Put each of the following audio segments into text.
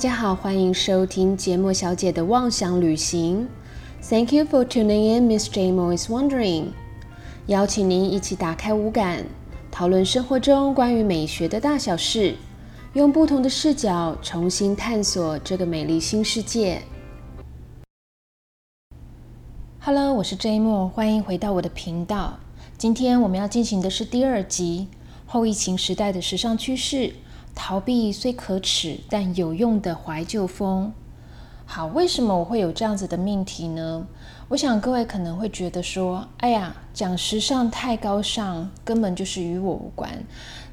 大家好，欢迎收听节目小姐的妄想旅行。Thank you for tuning in, Miss J. Mo is wondering。邀请您一起打开五感，讨论生活中关于美学的大小事，用不同的视角重新探索这个美丽新世界。Hello，我是 J. Mo，欢迎回到我的频道。今天我们要进行的是第二集：后疫情时代的时尚趋势。逃避虽可耻，但有用的怀旧风。好，为什么我会有这样子的命题呢？我想各位可能会觉得说，哎呀，讲时尚太高尚，根本就是与我无关。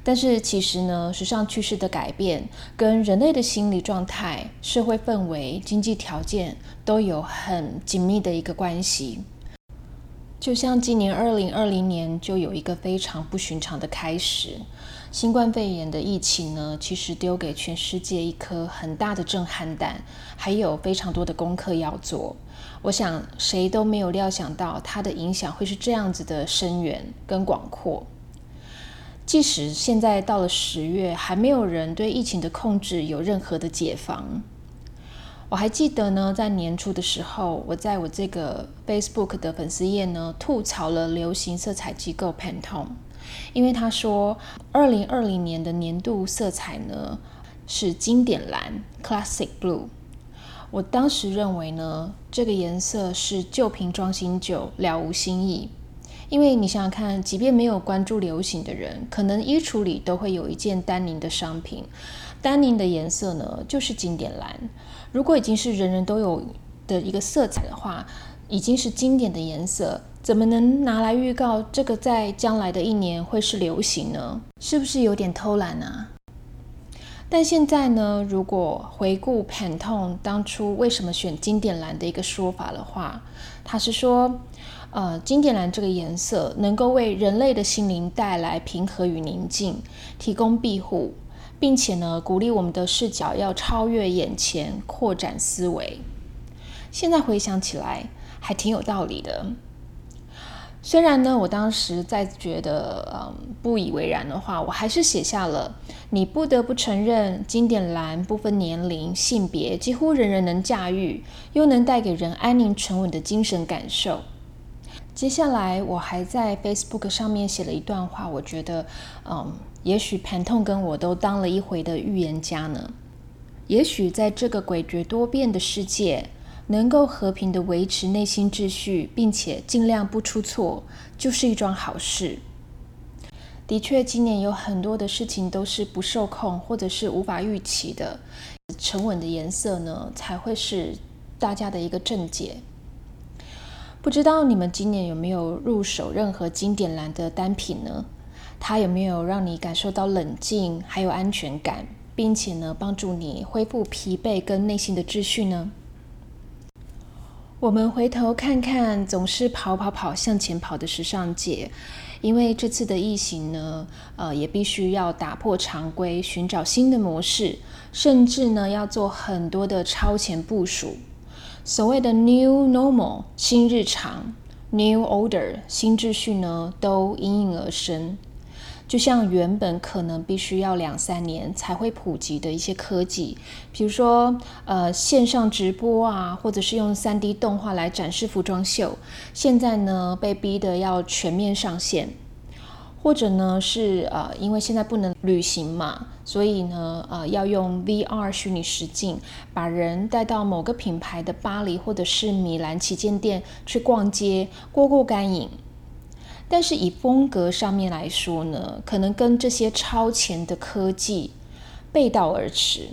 但是其实呢，时尚趋势的改变跟人类的心理状态、社会氛围、经济条件都有很紧密的一个关系。就像今年二零二零年就有一个非常不寻常的开始。新冠肺炎的疫情呢，其实丢给全世界一颗很大的震撼弹，还有非常多的功课要做。我想谁都没有料想到它的影响会是这样子的深远跟广阔。即使现在到了十月，还没有人对疫情的控制有任何的解防。我还记得呢，在年初的时候，我在我这个 Facebook 的粉丝页呢，吐槽了流行色彩机构 Pantone。因为他说，二零二零年的年度色彩呢是经典蓝 （Classic Blue）。我当时认为呢，这个颜色是旧瓶装新酒，了无新意。因为你想想看，即便没有关注流行的人，可能衣橱里都会有一件丹宁的商品。丹宁的颜色呢，就是经典蓝。如果已经是人人都有的一个色彩的话，已经是经典的颜色。怎么能拿来预告这个在将来的一年会是流行呢？是不是有点偷懒啊？但现在呢，如果回顾 Pantone 当初为什么选经典蓝的一个说法的话，他是说，呃，经典蓝这个颜色能够为人类的心灵带来平和与宁静，提供庇护，并且呢，鼓励我们的视角要超越眼前，扩展思维。现在回想起来，还挺有道理的。虽然呢，我当时在觉得嗯不以为然的话，我还是写下了。你不得不承认，经典蓝不分年龄、性别，几乎人人能驾驭，又能带给人安宁沉稳的精神感受。接下来，我还在 Facebook 上面写了一段话，我觉得嗯，也许盘痛跟我都当了一回的预言家呢。也许在这个诡谲多变的世界。能够和平的维持内心秩序，并且尽量不出错，就是一桩好事。的确，今年有很多的事情都是不受控，或者是无法预期的。沉稳的颜色呢，才会是大家的一个正解。不知道你们今年有没有入手任何经典蓝的单品呢？它有没有让你感受到冷静，还有安全感，并且呢，帮助你恢复疲惫跟内心的秩序呢？我们回头看看，总是跑跑跑向前跑的时尚界，因为这次的疫情呢，呃，也必须要打破常规，寻找新的模式，甚至呢，要做很多的超前部署。所谓的 New Normal 新日常，New Order 新秩序呢，都应运而生。就像原本可能必须要两三年才会普及的一些科技，比如说呃线上直播啊，或者是用三 D 动画来展示服装秀，现在呢被逼得要全面上线，或者呢是呃因为现在不能旅行嘛，所以呢呃要用 VR 虚拟实境把人带到某个品牌的巴黎或者是米兰旗舰店去逛街，过过干瘾。但是以风格上面来说呢，可能跟这些超前的科技背道而驰。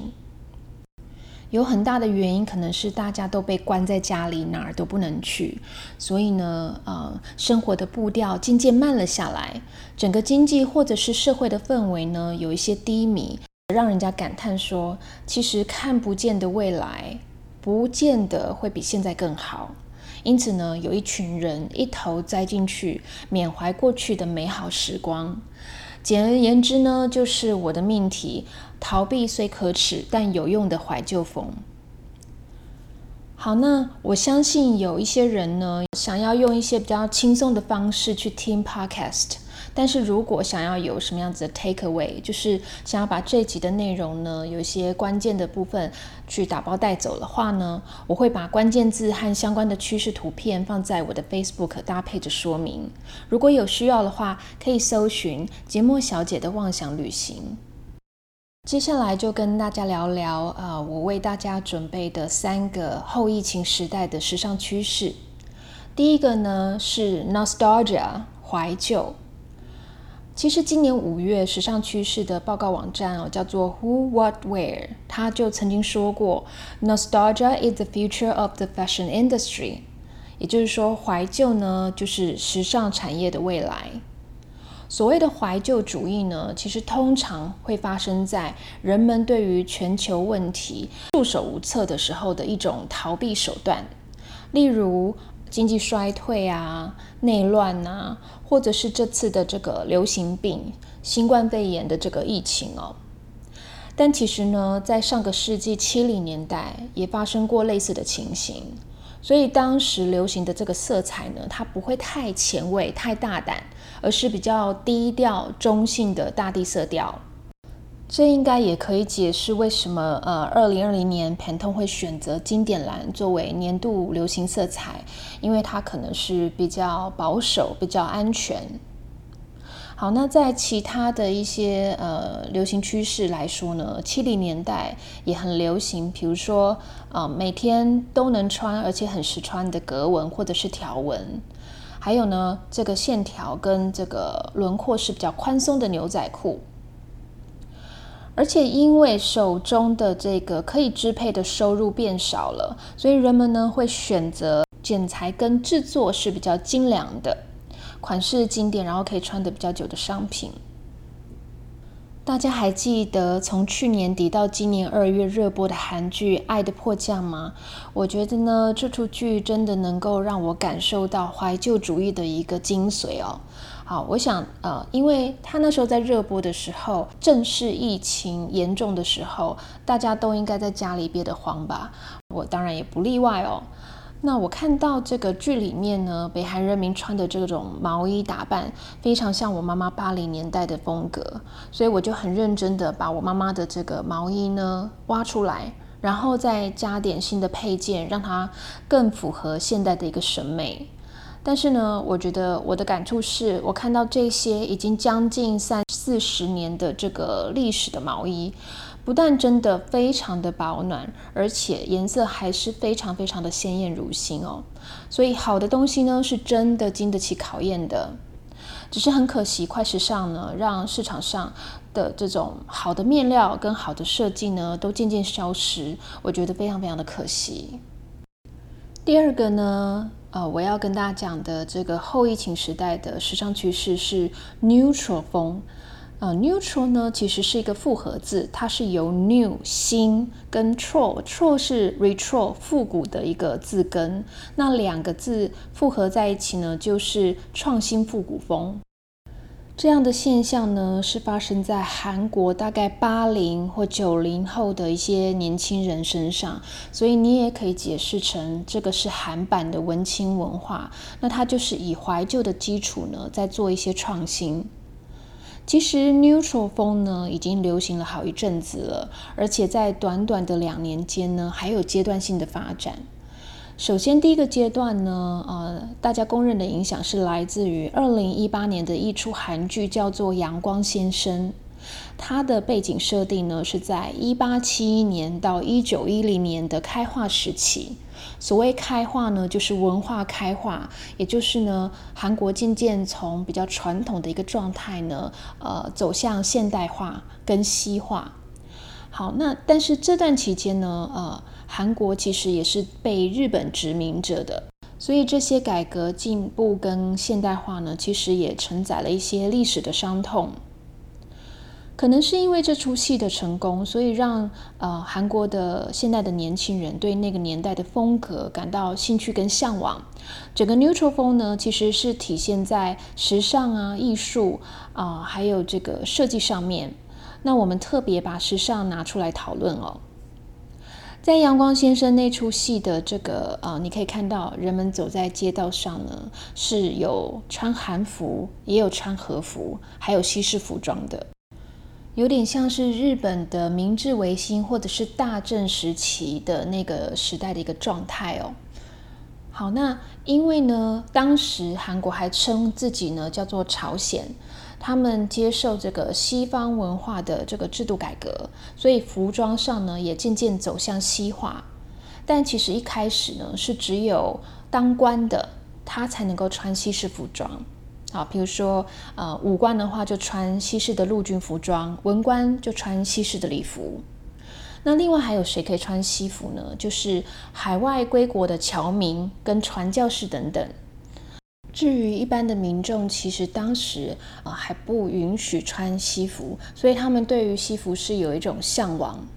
有很大的原因，可能是大家都被关在家里，哪儿都不能去，所以呢，呃，生活的步调渐渐慢了下来，整个经济或者是社会的氛围呢，有一些低迷，让人家感叹说，其实看不见的未来，不见得会比现在更好。因此呢，有一群人一头栽进去，缅怀过去的美好时光。简而言之呢，就是我的命题：逃避虽可耻，但有用的怀旧风。好，那我相信有一些人呢，想要用一些比较轻松的方式去听 podcast。但是如果想要有什么样子的 take away，就是想要把这集的内容呢，有一些关键的部分去打包带走的话呢，我会把关键字和相关的趋势图片放在我的 Facebook 搭配着说明。如果有需要的话，可以搜寻节目小姐的妄想旅行。接下来就跟大家聊聊，呃，我为大家准备的三个后疫情时代的时尚趋势。第一个呢是 nostalgia 怀旧。其实今年五月时尚趋势的报告网站哦，叫做 Who What Wear，他就曾经说过，nostalgia is the future of the fashion industry。也就是说，怀旧呢就是时尚产业的未来。所谓的怀旧主义呢，其实通常会发生在人们对于全球问题束手无策的时候的一种逃避手段，例如经济衰退啊、内乱啊，或者是这次的这个流行病新冠肺炎的这个疫情哦。但其实呢，在上个世纪七零年代也发生过类似的情形。所以当时流行的这个色彩呢，它不会太前卫、太大胆，而是比较低调、中性的大地色调。这应该也可以解释为什么呃，二零二零年 Pantone 会选择经典蓝作为年度流行色彩，因为它可能是比较保守、比较安全。好，那在其他的一些呃流行趋势来说呢，七零年代也很流行，比如说啊每天都能穿而且很实穿的格纹或者是条纹，还有呢这个线条跟这个轮廓是比较宽松的牛仔裤，而且因为手中的这个可以支配的收入变少了，所以人们呢会选择剪裁跟制作是比较精良的。款式经典，然后可以穿的比较久的商品。大家还记得从去年底到今年二月热播的韩剧《爱的迫降》吗？我觉得呢，这出剧真的能够让我感受到怀旧主义的一个精髓哦。好，我想呃，因为他那时候在热播的时候，正是疫情严重的时候，大家都应该在家里憋得慌吧？我当然也不例外哦。那我看到这个剧里面呢，北韩人民穿的这种毛衣打扮，非常像我妈妈八零年代的风格，所以我就很认真的把我妈妈的这个毛衣呢挖出来，然后再加点新的配件，让它更符合现代的一个审美。但是呢，我觉得我的感触是，我看到这些已经将近三四十年的这个历史的毛衣。不但真的非常的保暖，而且颜色还是非常非常的鲜艳如新哦。所以好的东西呢，是真的经得起考验的。只是很可惜，快时尚呢，让市场上的这种好的面料跟好的设计呢，都渐渐消失。我觉得非常非常的可惜。第二个呢，呃，我要跟大家讲的这个后疫情时代的时尚趋势是 neutral 风。呃，neutral 呢其实是一个复合字，它是由 new 新跟 tro tro 是 retro 复古的一个字根，那两个字复合在一起呢，就是创新复古风。这样的现象呢，是发生在韩国大概八零或九零后的一些年轻人身上，所以你也可以解释成这个是韩版的文青文化。那它就是以怀旧的基础呢，在做一些创新。其实 neutral 风呢已经流行了好一阵子了，而且在短短的两年间呢，还有阶段性的发展。首先，第一个阶段呢，呃，大家公认的影响是来自于二零一八年的一出韩剧，叫做《阳光先生》。它的背景设定呢是在一八七一年到一九一零年的开化时期。所谓开化呢，就是文化开化，也就是呢，韩国渐渐从比较传统的一个状态呢，呃，走向现代化跟西化。好，那但是这段期间呢，呃，韩国其实也是被日本殖民者的，所以这些改革进步跟现代化呢，其实也承载了一些历史的伤痛。可能是因为这出戏的成功，所以让呃韩国的现代的年轻人对那个年代的风格感到兴趣跟向往。整个 neutral 风呢，其实是体现在时尚啊、艺术啊，还有这个设计上面。那我们特别把时尚拿出来讨论哦。在《阳光先生》那出戏的这个呃，你可以看到人们走在街道上呢，是有穿韩服，也有穿和服，还有西式服装的，有点像是日本的明治维新或者是大正时期的那个时代的一个状态哦。好，那因为呢，当时韩国还称自己呢叫做朝鲜，他们接受这个西方文化的这个制度改革，所以服装上呢也渐渐走向西化。但其实一开始呢是只有当官的他才能够穿西式服装。好，比如说呃武官的话就穿西式的陆军服装，文官就穿西式的礼服。那另外还有谁可以穿西服呢？就是海外归国的侨民跟传教士等等。至于一般的民众，其实当时啊还不允许穿西服，所以他们对于西服是有一种向往。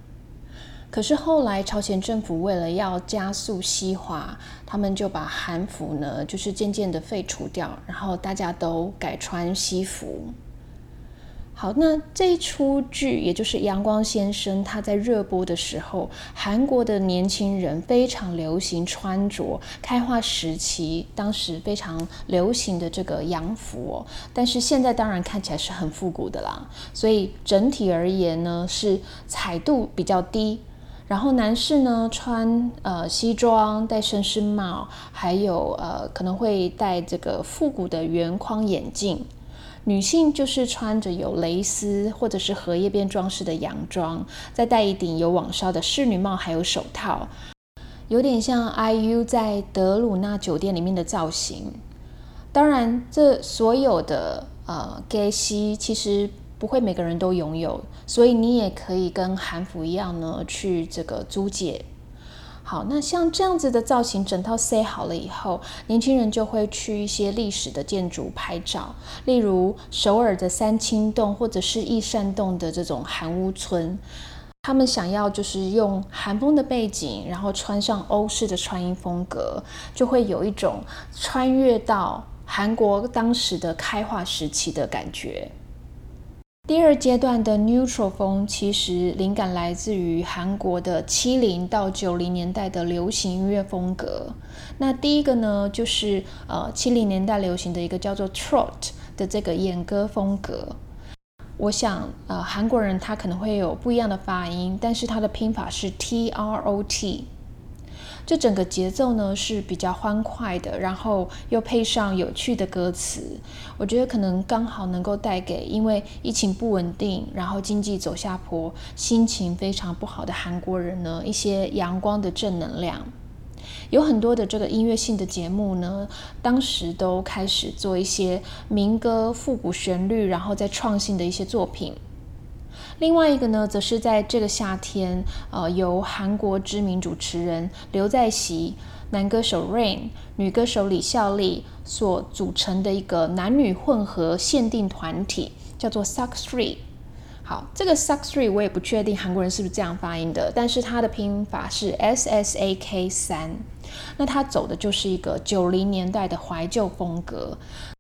可是后来朝鲜政府为了要加速西化，他们就把韩服呢就是渐渐的废除掉，然后大家都改穿西服。好，那这一出剧，也就是《阳光先生》，他在热播的时候，韩国的年轻人非常流行穿着开化时期当时非常流行的这个洋服哦。但是现在当然看起来是很复古的啦，所以整体而言呢，是彩度比较低。然后男士呢，穿呃西装，戴绅士帽，还有呃可能会戴这个复古的圆框眼镜。女性就是穿着有蕾丝或者是荷叶边装饰的洋装，再戴一顶有网纱的仕女帽，还有手套，有点像 IU 在德鲁纳酒店里面的造型。当然，这所有的呃 gay 西其实不会每个人都拥有，所以你也可以跟韩服一样呢，去这个租借。好，那像这样子的造型，整套塞好了以后，年轻人就会去一些历史的建筑拍照，例如首尔的三清洞或者是义善洞的这种韩屋村。他们想要就是用韩风的背景，然后穿上欧式的穿衣风格，就会有一种穿越到韩国当时的开化时期的感觉。第二阶段的 neutral 风其实灵感来自于韩国的七零到九零年代的流行音乐风格。那第一个呢，就是呃七零年代流行的一个叫做 trot 的这个演歌风格。我想呃韩国人他可能会有不一样的发音，但是它的拼法是 T R O T。这整个节奏呢是比较欢快的，然后又配上有趣的歌词，我觉得可能刚好能够带给因为疫情不稳定，然后经济走下坡，心情非常不好的韩国人呢一些阳光的正能量。有很多的这个音乐性的节目呢，当时都开始做一些民歌复古旋律，然后再创新的一些作品。另外一个呢，则是在这个夏天，呃，由韩国知名主持人刘在熙、男歌手 Rain、女歌手李孝利所组成的一个男女混合限定团体，叫做 Suck Three。好，这个 Suck Three 我也不确定韩国人是不是这样发音的，但是它的拼法是 S S A K 三。那它走的就是一个九零年代的怀旧风格。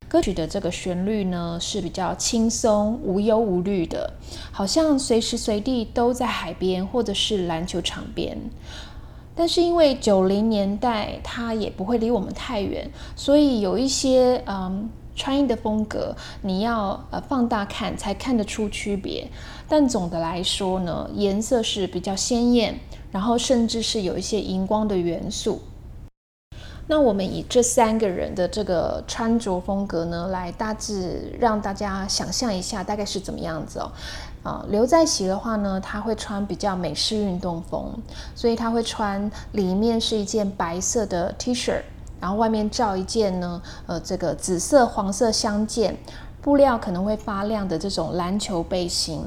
歌曲的这个旋律呢是比较轻松、无忧无虑的，好像随时随地都在海边或者是篮球场边。但是因为九零年代它也不会离我们太远，所以有一些嗯穿衣的风格，你要呃放大看才看得出区别。但总的来说呢，颜色是比较鲜艳，然后甚至是有一些荧光的元素。那我们以这三个人的这个穿着风格呢，来大致让大家想象一下，大概是怎么样子哦。啊，刘在熙的话呢，他会穿比较美式运动风，所以他会穿里面是一件白色的 T 恤，然后外面罩一件呢，呃，这个紫色黄色相间，布料可能会发亮的这种篮球背心。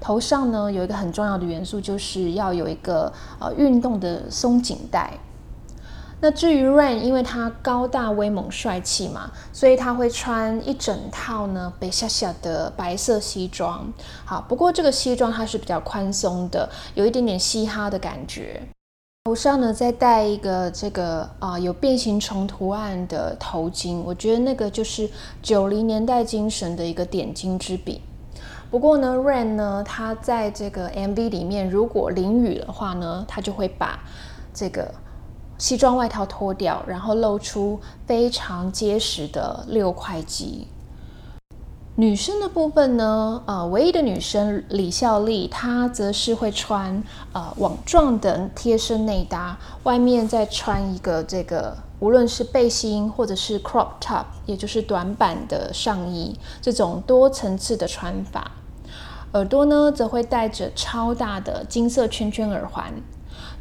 头上呢，有一个很重要的元素，就是要有一个呃运动的松紧带。那至于 Rain，因为他高大威猛帅气嘛，所以他会穿一整套呢北下下的白色西装。好，不过这个西装它是比较宽松的，有一点点嘻哈的感觉。头上呢再戴一个这个啊有变形虫图案的头巾，我觉得那个就是九零年代精神的一个点睛之笔。不过呢，Rain 呢，他在这个 MV 里面，如果淋雨的话呢，他就会把这个西装外套脱掉，然后露出非常结实的六块肌。女生的部分呢，呃，唯一的女生李孝利，她则是会穿呃网状的贴身内搭，外面再穿一个这个无论是背心或者是 crop top，也就是短版的上衣，这种多层次的穿法。耳朵呢，则会戴着超大的金色圈圈耳环。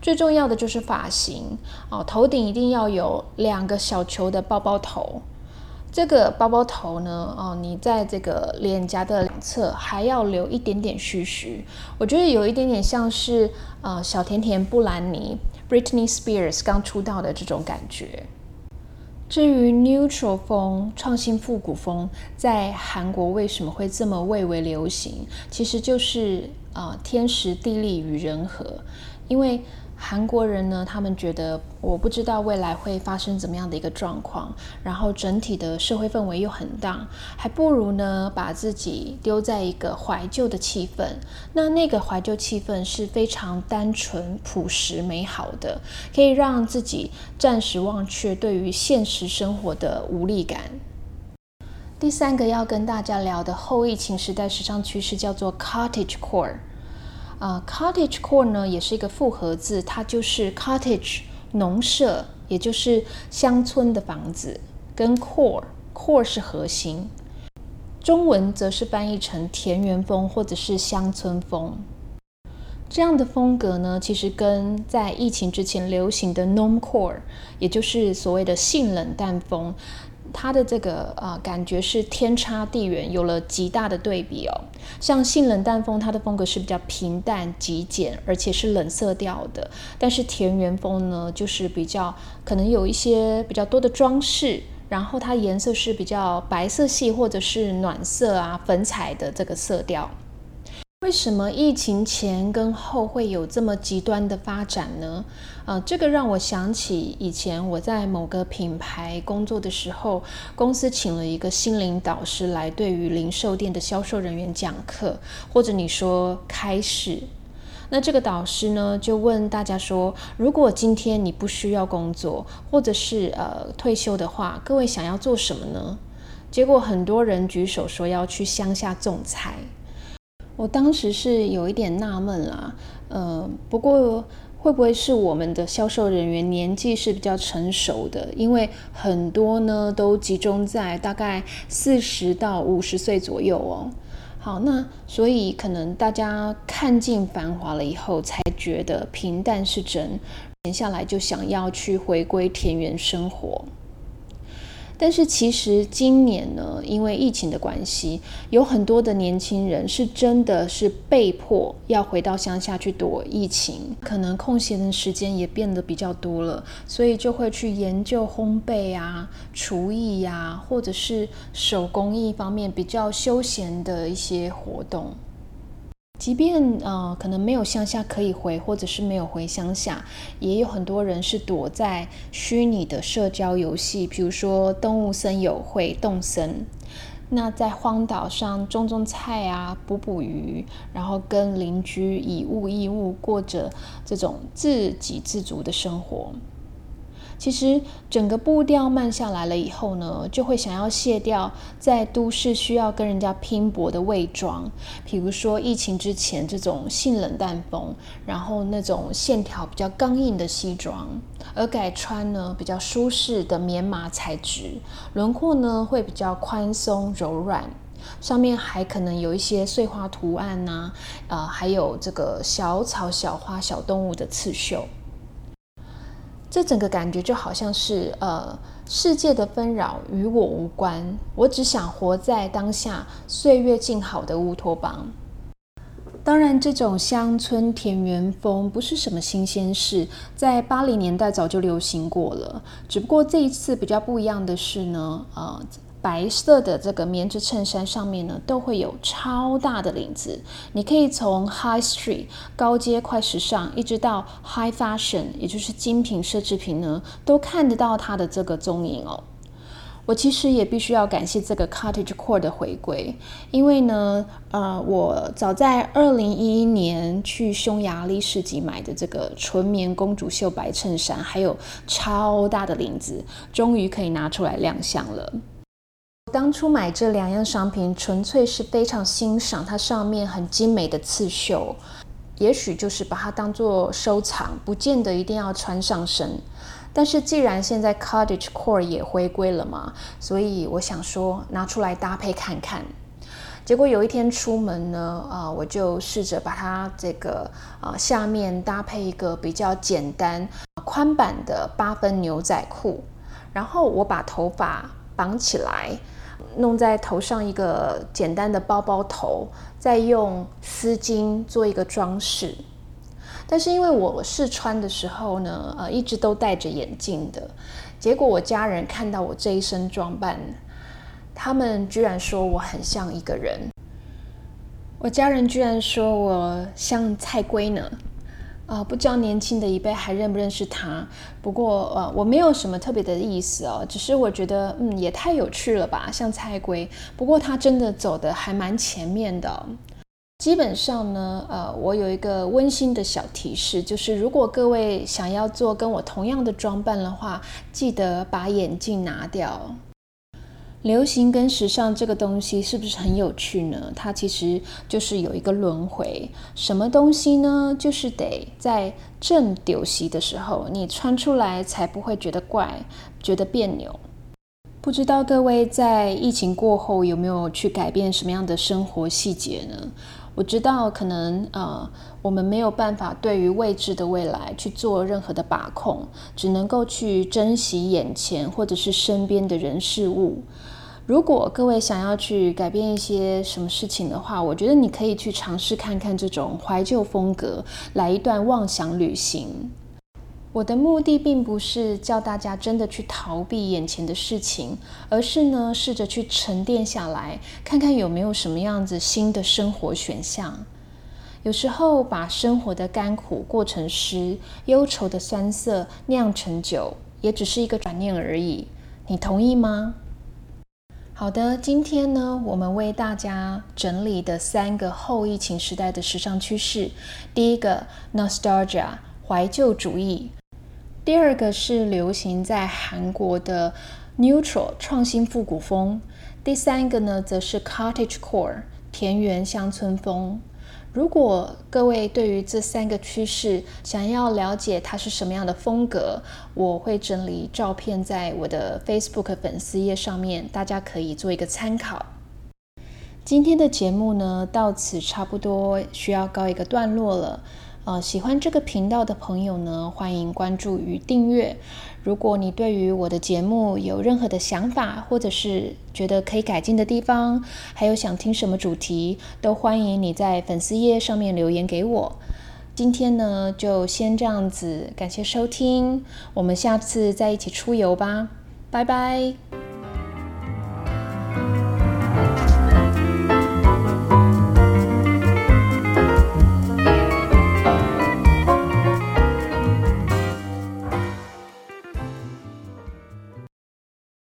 最重要的就是发型哦，头顶一定要有两个小球的包包头。这个包包头呢，哦，你在这个脸颊的两侧还要留一点点须须，我觉得有一点点像是呃小甜甜布兰妮 Britney Spears 刚出道的这种感觉。至于 neutral 风、创新复古风在韩国为什么会这么蔚为流行，其实就是呃天时地利与人和，因为。韩国人呢，他们觉得我不知道未来会发生怎么样的一个状况，然后整体的社会氛围又很大，还不如呢把自己丢在一个怀旧的气氛。那那个怀旧气氛是非常单纯、朴实、美好的，可以让自己暂时忘却对于现实生活的无力感。第三个要跟大家聊的后疫情时代时尚趋势叫做 Cottage Core。啊，cottage core 呢也是一个复合字，它就是 cottage 农舍，也就是乡村的房子，跟 core core 是核心。中文则是翻译成田园风或者是乡村风。这样的风格呢，其实跟在疫情之前流行的 norm core，也就是所谓的性冷淡风。它的这个啊感觉是天差地远，有了极大的对比哦。像性冷淡风，它的风格是比较平淡极简，而且是冷色调的。但是田园风呢，就是比较可能有一些比较多的装饰，然后它颜色是比较白色系或者是暖色啊粉彩的这个色调。为什么疫情前跟后会有这么极端的发展呢？呃，这个让我想起以前我在某个品牌工作的时候，公司请了一个心灵导师来对于零售店的销售人员讲课，或者你说开始。那这个导师呢，就问大家说：如果今天你不需要工作，或者是呃退休的话，各位想要做什么呢？结果很多人举手说要去乡下种菜。我当时是有一点纳闷啦，呃，不过会不会是我们的销售人员年纪是比较成熟的？因为很多呢都集中在大概四十到五十岁左右哦。好，那所以可能大家看尽繁华了以后，才觉得平淡是真，闲下来就想要去回归田园生活。但是其实今年呢，因为疫情的关系，有很多的年轻人是真的是被迫要回到乡下去躲疫情，可能空闲的时间也变得比较多了，所以就会去研究烘焙啊、厨艺呀，或者是手工艺方面比较休闲的一些活动。即便呃可能没有乡下可以回，或者是没有回乡下，也有很多人是躲在虚拟的社交游戏，比如说动物森友会、动森。那在荒岛上种种菜啊，捕捕鱼，然后跟邻居以物易物，过着这种自给自足的生活。其实整个步调慢下来了以后呢，就会想要卸掉在都市需要跟人家拼搏的伪装，比如说疫情之前这种性冷淡风，然后那种线条比较刚硬的西装，而改穿呢比较舒适的棉麻材质，轮廓呢会比较宽松柔软，上面还可能有一些碎花图案呐，呃，还有这个小草、小花、小动物的刺绣。这整个感觉就好像是，呃，世界的纷扰与我无关，我只想活在当下，岁月静好的乌托邦。当然，这种乡村田园风不是什么新鲜事，在八零年代早就流行过了，只不过这一次比较不一样的是呢，呃。白色的这个棉质衬衫上面呢，都会有超大的领子。你可以从 High Street 高阶快时尚，一直到 High Fashion，也就是精品奢侈品呢，都看得到它的这个踪影哦。我其实也必须要感谢这个 Cottage Core 的回归，因为呢，呃，我早在二零一一年去匈牙利市集买的这个纯棉公主袖白衬衫，还有超大的领子，终于可以拿出来亮相了。当初买这两样商品，纯粹是非常欣赏它上面很精美的刺绣，也许就是把它当做收藏，不见得一定要穿上身。但是既然现在 Cottage Core 也回归了嘛，所以我想说拿出来搭配看看。结果有一天出门呢，啊，我就试着把它这个啊下面搭配一个比较简单宽版的八分牛仔裤，然后我把头发绑起来，弄在头上一个简单的包包头，再用丝巾做一个装饰。但是因为我试穿的时候呢，呃，一直都戴着眼镜的，结果我家人看到我这一身装扮，他们居然说我很像一个人。我家人居然说我像蔡圭呢，啊，不知道年轻的一辈还认不认识他。不过呃，我没有什么特别的意思哦，只是我觉得嗯，也太有趣了吧，像蔡圭。不过他真的走的还蛮前面的。基本上呢，呃，我有一个温馨的小提示，就是如果各位想要做跟我同样的装扮的话，记得把眼镜拿掉。流行跟时尚这个东西是不是很有趣呢？它其实就是有一个轮回。什么东西呢？就是得在正丢席的时候，你穿出来才不会觉得怪，觉得别扭。不知道各位在疫情过后有没有去改变什么样的生活细节呢？我知道，可能呃，我们没有办法对于未知的未来去做任何的把控，只能够去珍惜眼前或者是身边的人事物。如果各位想要去改变一些什么事情的话，我觉得你可以去尝试看看这种怀旧风格，来一段妄想旅行。我的目的并不是叫大家真的去逃避眼前的事情，而是呢，试着去沉淀下来，看看有没有什么样子新的生活选项。有时候把生活的甘苦过成诗，忧愁的酸涩酿成酒，也只是一个转念而已。你同意吗？好的，今天呢，我们为大家整理的三个后疫情时代的时尚趋势，第一个，nostalgia，怀旧主义。第二个是流行在韩国的 neutral 创新复古风，第三个呢则是 cottage core 田园乡村风。如果各位对于这三个趋势想要了解它是什么样的风格，我会整理照片在我的 Facebook 粉丝页上面，大家可以做一个参考。今天的节目呢到此差不多需要告一个段落了。呃喜欢这个频道的朋友呢欢迎关注与订阅。如果你对于我的节目有任何的想法或者是觉得可以改进的地方还有想听什么主题都欢迎你在粉丝页上面留言给我。今天呢就先这样子感谢收听我们下次再一起出游吧拜拜。